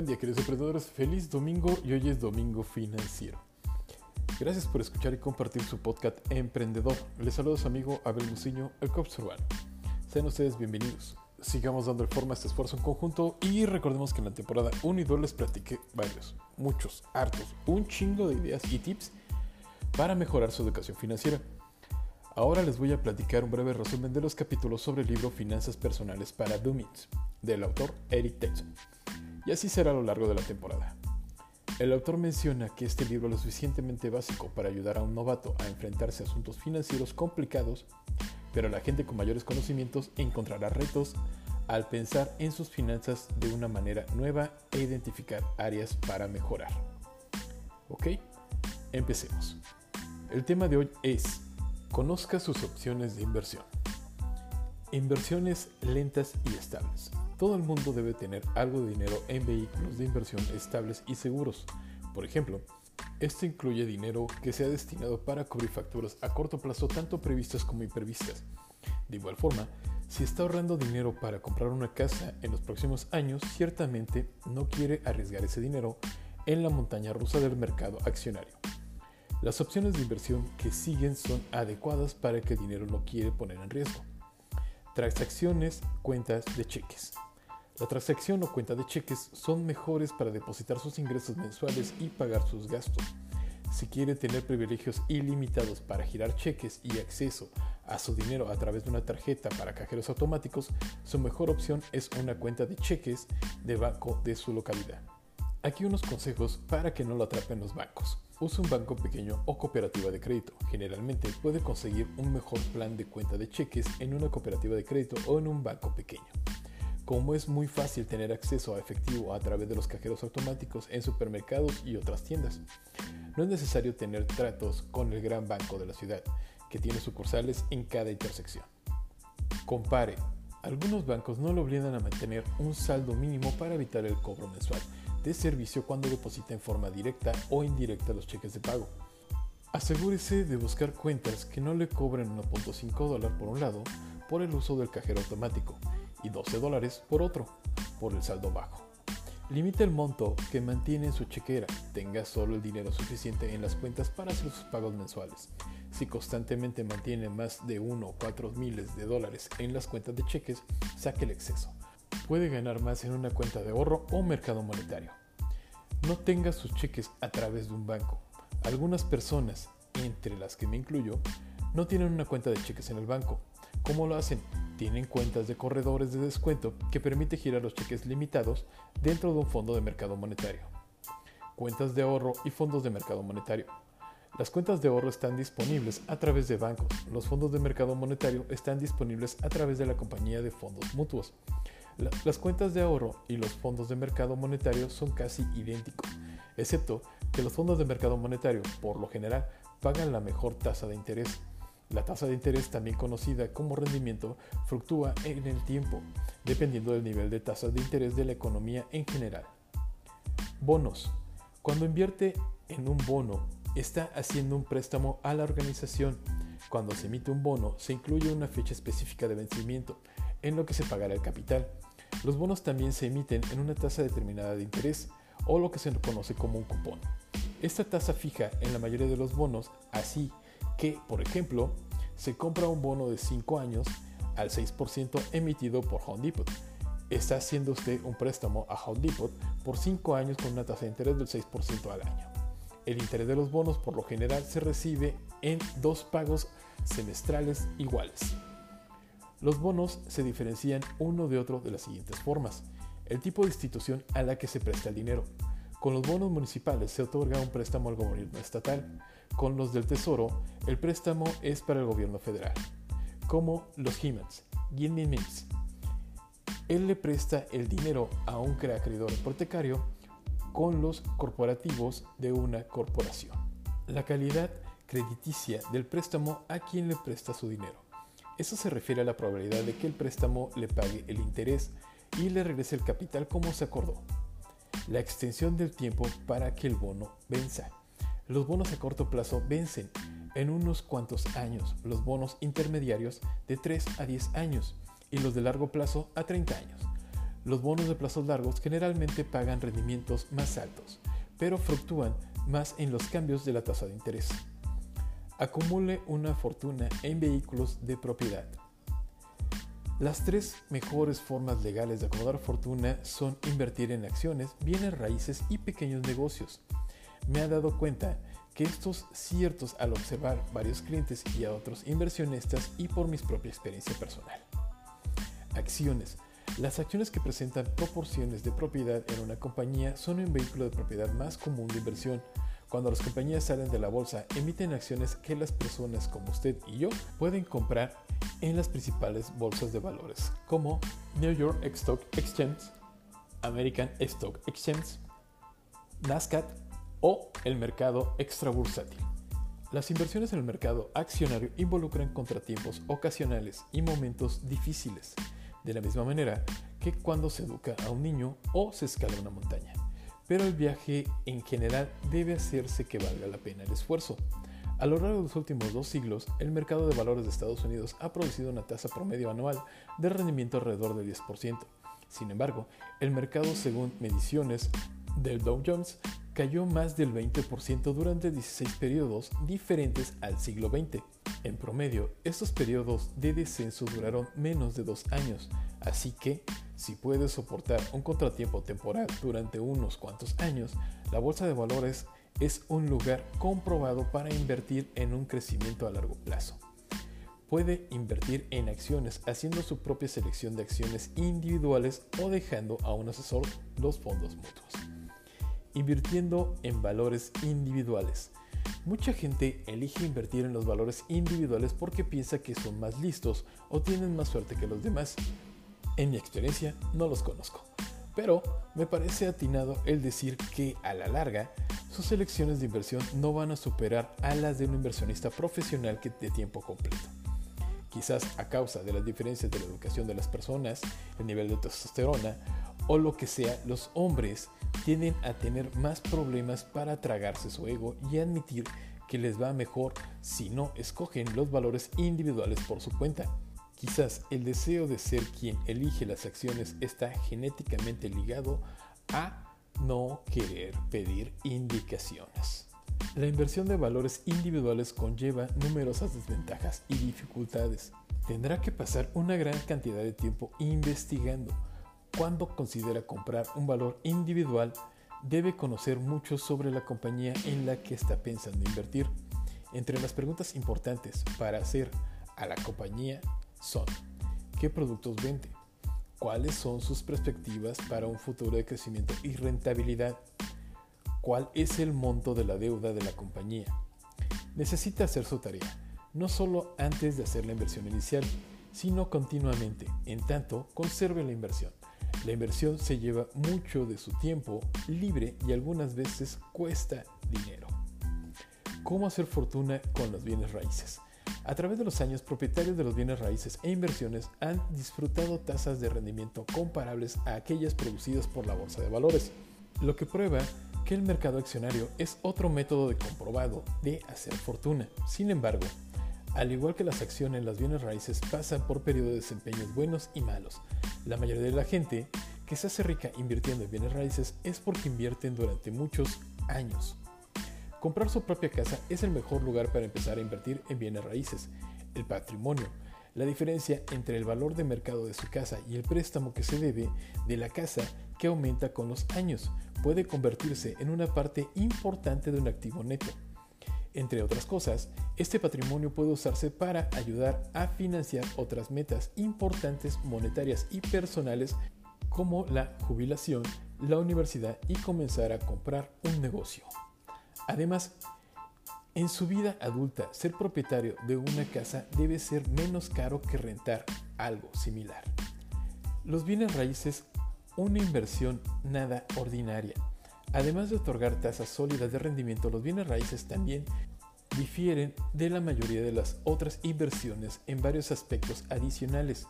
Buen día queridos emprendedores, feliz domingo y hoy es domingo financiero. Gracias por escuchar y compartir su podcast Emprendedor. Les saluda su amigo Abel Muciño, el Cops Urbano. Sean ustedes bienvenidos. Sigamos dando forma a este esfuerzo en conjunto y recordemos que en la temporada 1 y 2 les platiqué varios, muchos, hartos, un chingo de ideas y tips para mejorar su educación financiera. Ahora les voy a platicar un breve resumen de los capítulos sobre el libro Finanzas Personales para Dummies, del autor Eric Tyson y así será a lo largo de la temporada. El autor menciona que este libro es lo suficientemente básico para ayudar a un novato a enfrentarse a asuntos financieros complicados, pero la gente con mayores conocimientos encontrará retos al pensar en sus finanzas de una manera nueva e identificar áreas para mejorar. ¿Ok? Empecemos. El tema de hoy es, conozca sus opciones de inversión. Inversiones lentas y estables. Todo el mundo debe tener algo de dinero en vehículos de inversión estables y seguros. Por ejemplo, esto incluye dinero que sea destinado para cubrir facturas a corto plazo tanto previstas como imprevistas. De igual forma, si está ahorrando dinero para comprar una casa en los próximos años, ciertamente no quiere arriesgar ese dinero en la montaña rusa del mercado accionario. Las opciones de inversión que siguen son adecuadas para que el dinero no quiere poner en riesgo. Transacciones, cuentas de cheques. La transacción o cuenta de cheques son mejores para depositar sus ingresos mensuales y pagar sus gastos. Si quiere tener privilegios ilimitados para girar cheques y acceso a su dinero a través de una tarjeta para cajeros automáticos, su mejor opción es una cuenta de cheques de banco de su localidad. Aquí unos consejos para que no lo atrapen los bancos. Use un banco pequeño o cooperativa de crédito. Generalmente puede conseguir un mejor plan de cuenta de cheques en una cooperativa de crédito o en un banco pequeño. Como es muy fácil tener acceso a efectivo a través de los cajeros automáticos en supermercados y otras tiendas, no es necesario tener tratos con el gran banco de la ciudad, que tiene sucursales en cada intersección. Compare. Algunos bancos no lo obligan a mantener un saldo mínimo para evitar el cobro mensual de servicio cuando deposita en forma directa o indirecta los cheques de pago. Asegúrese de buscar cuentas que no le cobren 1.5 dólares por un lado por el uso del cajero automático y 12 dólares por otro, por el saldo bajo. Limite el monto que mantiene en su chequera, tenga solo el dinero suficiente en las cuentas para hacer sus pagos mensuales. Si constantemente mantiene más de 1 o 4 miles de dólares en las cuentas de cheques, saque el exceso. Puede ganar más en una cuenta de ahorro o mercado monetario. No tenga sus cheques a través de un banco. Algunas personas, entre las que me incluyo, no tienen una cuenta de cheques en el banco. ¿Cómo lo hacen? tienen cuentas de corredores de descuento que permite girar los cheques limitados dentro de un fondo de mercado monetario. Cuentas de ahorro y fondos de mercado monetario. Las cuentas de ahorro están disponibles a través de bancos. Los fondos de mercado monetario están disponibles a través de la compañía de fondos mutuos. las cuentas de ahorro y los fondos de mercado monetario son casi idénticos, excepto que los fondos de mercado monetario, por lo general, pagan la mejor tasa de interés la tasa de interés, también conocida como rendimiento, fluctúa en el tiempo, dependiendo del nivel de tasas de interés de la economía en general. Bonos. Cuando invierte en un bono, está haciendo un préstamo a la organización. Cuando se emite un bono, se incluye una fecha específica de vencimiento, en lo que se pagará el capital. Los bonos también se emiten en una tasa determinada de interés, o lo que se conoce como un cupón. Esta tasa fija en la mayoría de los bonos, así que, por ejemplo, se compra un bono de 5 años al 6% emitido por Home Depot. Está haciendo usted un préstamo a Home Depot por 5 años con una tasa de interés del 6% al año. El interés de los bonos por lo general se recibe en dos pagos semestrales iguales. Los bonos se diferencian uno de otro de las siguientes formas. El tipo de institución a la que se presta el dinero. Con los bonos municipales se otorga un préstamo al gobierno estatal. Con los del Tesoro, el préstamo es para el gobierno federal, como los HIMATS, Mims. Él le presta el dinero a un acreedor hipotecario con los corporativos de una corporación. La calidad crediticia del préstamo a quien le presta su dinero. Eso se refiere a la probabilidad de que el préstamo le pague el interés y le regrese el capital como se acordó. La extensión del tiempo para que el bono venza. Los bonos a corto plazo vencen en unos cuantos años, los bonos intermediarios de 3 a 10 años y los de largo plazo a 30 años. Los bonos de plazos largos generalmente pagan rendimientos más altos, pero fluctúan más en los cambios de la tasa de interés. Acumule una fortuna en vehículos de propiedad. Las tres mejores formas legales de acomodar fortuna son invertir en acciones, bienes raíces y pequeños negocios. Me ha dado cuenta que estos ciertos al observar varios clientes y a otros inversionistas y por mi propia experiencia personal. Acciones. Las acciones que presentan proporciones de propiedad en una compañía son un vehículo de propiedad más común de inversión cuando las compañías salen de la bolsa, emiten acciones que las personas como usted y yo pueden comprar en las principales bolsas de valores, como New York Stock Exchange, American Stock Exchange, NASDAQ o el mercado extrabursátil. Las inversiones en el mercado accionario involucran contratiempos ocasionales y momentos difíciles, de la misma manera que cuando se educa a un niño o se escala una montaña pero el viaje en general debe hacerse que valga la pena el esfuerzo. A lo largo de los últimos dos siglos, el mercado de valores de Estados Unidos ha producido una tasa promedio anual de rendimiento alrededor del 10%. Sin embargo, el mercado, según mediciones del Dow Jones, cayó más del 20% durante 16 periodos diferentes al siglo XX. En promedio, estos periodos de descenso duraron menos de dos años, así que si puedes soportar un contratiempo temporal durante unos cuantos años, la bolsa de valores es un lugar comprobado para invertir en un crecimiento a largo plazo. Puede invertir en acciones haciendo su propia selección de acciones individuales o dejando a un asesor los fondos mutuos. Invirtiendo en valores individuales. Mucha gente elige invertir en los valores individuales porque piensa que son más listos o tienen más suerte que los demás, en mi experiencia, no los conozco. Pero me parece atinado el decir que a la larga sus elecciones de inversión no van a superar a las de un inversionista profesional que de tiempo completo. Quizás a causa de las diferencias de la educación de las personas, el nivel de testosterona o lo que sea, los hombres tienden a tener más problemas para tragarse su ego y admitir que les va mejor si no escogen los valores individuales por su cuenta. Quizás el deseo de ser quien elige las acciones está genéticamente ligado a no querer pedir indicaciones. La inversión de valores individuales conlleva numerosas desventajas y dificultades. Tendrá que pasar una gran cantidad de tiempo investigando. Cuando considera comprar un valor individual, debe conocer mucho sobre la compañía en la que está pensando invertir. Entre las preguntas importantes para hacer a la compañía son qué productos vende, cuáles son sus perspectivas para un futuro de crecimiento y rentabilidad, cuál es el monto de la deuda de la compañía. Necesita hacer su tarea, no solo antes de hacer la inversión inicial, sino continuamente, en tanto conserve la inversión. La inversión se lleva mucho de su tiempo libre y algunas veces cuesta dinero. ¿Cómo hacer fortuna con los bienes raíces? A través de los años, propietarios de los bienes raíces e inversiones han disfrutado tasas de rendimiento comparables a aquellas producidas por la bolsa de valores, lo que prueba que el mercado accionario es otro método de comprobado de hacer fortuna. Sin embargo, al igual que las acciones, las bienes raíces pasan por periodos de desempeños buenos y malos. La mayoría de la gente que se hace rica invirtiendo en bienes raíces es porque invierten durante muchos años. Comprar su propia casa es el mejor lugar para empezar a invertir en bienes raíces, el patrimonio. La diferencia entre el valor de mercado de su casa y el préstamo que se debe de la casa que aumenta con los años puede convertirse en una parte importante de un activo neto. Entre otras cosas, este patrimonio puede usarse para ayudar a financiar otras metas importantes monetarias y personales como la jubilación, la universidad y comenzar a comprar un negocio. Además, en su vida adulta, ser propietario de una casa debe ser menos caro que rentar algo similar. Los bienes raíces, una inversión nada ordinaria. Además de otorgar tasas sólidas de rendimiento, los bienes raíces también difieren de la mayoría de las otras inversiones en varios aspectos adicionales.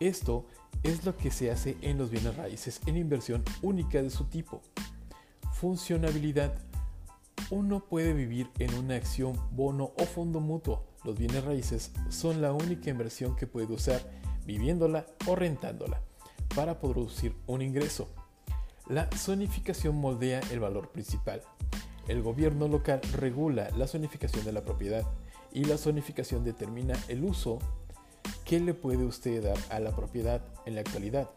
Esto es lo que se hace en los bienes raíces en inversión única de su tipo. Funcionabilidad uno puede vivir en una acción, bono o fondo mutuo. Los bienes raíces son la única inversión que puede usar viviéndola o rentándola. para producir un ingreso. La zonificación moldea el valor principal. El gobierno local regula la zonificación de la propiedad y la zonificación determina el uso que le puede usted dar a la propiedad en la actualidad.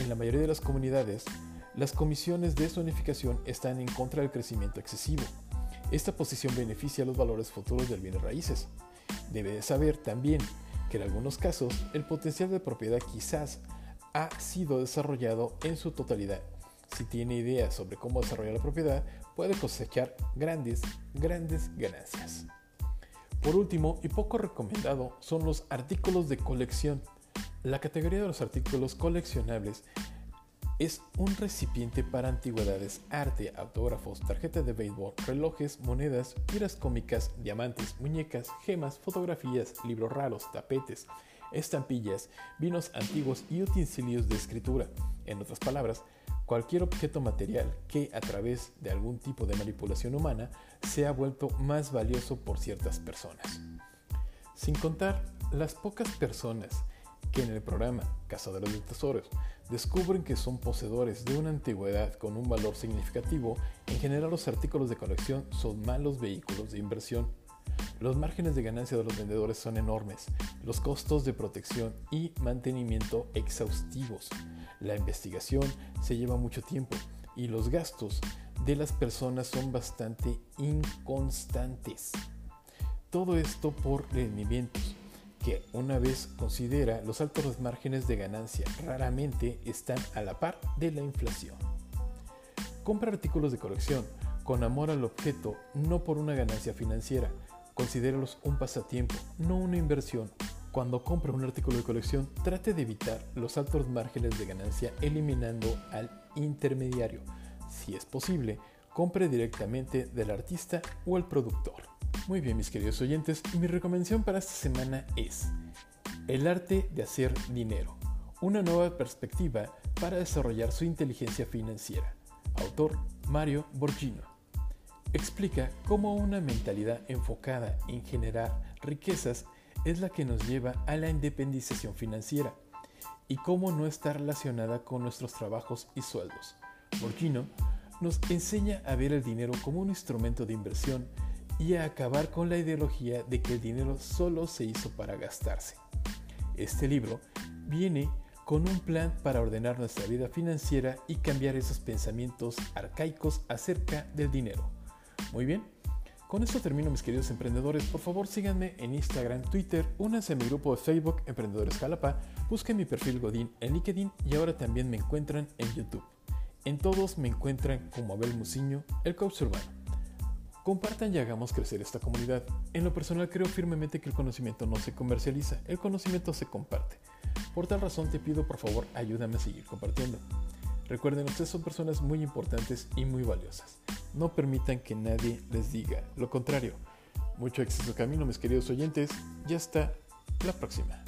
En la mayoría de las comunidades, las comisiones de zonificación están en contra del crecimiento excesivo. Esta posición beneficia los valores futuros del bienes raíces. Debe de saber también que en algunos casos el potencial de propiedad quizás ha sido desarrollado en su totalidad. Si tiene ideas sobre cómo desarrollar la propiedad, puede cosechar grandes, grandes ganancias. Por último, y poco recomendado, son los artículos de colección. La categoría de los artículos coleccionables es un recipiente para antigüedades, arte, autógrafos, tarjetas de béisbol, relojes, monedas, tiras cómicas, diamantes, muñecas, gemas, fotografías, libros raros, tapetes, estampillas, vinos antiguos y utensilios de escritura. En otras palabras, cualquier objeto material que a través de algún tipo de manipulación humana se ha vuelto más valioso por ciertas personas. Sin contar las pocas personas que en el programa Cazadores de Tesoros descubren que son poseedores de una antigüedad con un valor significativo, en general los artículos de colección son malos vehículos de inversión. Los márgenes de ganancia de los vendedores son enormes, los costos de protección y mantenimiento exhaustivos. La investigación se lleva mucho tiempo y los gastos de las personas son bastante inconstantes. Todo esto por rendimientos que una vez considera los altos márgenes de ganancia raramente están a la par de la inflación. Compra artículos de colección con amor al objeto, no por una ganancia financiera. Considéralos un pasatiempo, no una inversión. Cuando compra un artículo de colección, trate de evitar los altos márgenes de ganancia eliminando al intermediario. Si es posible, compre directamente del artista o el productor. Muy bien, mis queridos oyentes, mi recomendación para esta semana es El arte de hacer dinero, una nueva perspectiva para desarrollar su inteligencia financiera. Autor Mario Borgino. Explica cómo una mentalidad enfocada en generar riquezas es la que nos lleva a la independización financiera y cómo no está relacionada con nuestros trabajos y sueldos. Borgino nos enseña a ver el dinero como un instrumento de inversión y a acabar con la ideología de que el dinero solo se hizo para gastarse. Este libro viene con un plan para ordenar nuestra vida financiera y cambiar esos pensamientos arcaicos acerca del dinero. Muy bien, con esto termino mis queridos emprendedores. Por favor síganme en Instagram, Twitter, únanse a mi grupo de Facebook Emprendedores Jalapa, busquen mi perfil Godín en LinkedIn y ahora también me encuentran en YouTube. En todos me encuentran como Abel Musiño, el coach urbano. Compartan y hagamos crecer esta comunidad. En lo personal creo firmemente que el conocimiento no se comercializa, el conocimiento se comparte. Por tal razón te pido por favor ayúdame a seguir compartiendo. Recuerden, ustedes son personas muy importantes y muy valiosas. No permitan que nadie les diga lo contrario. Mucho éxito camino, mis queridos oyentes. Ya hasta la próxima.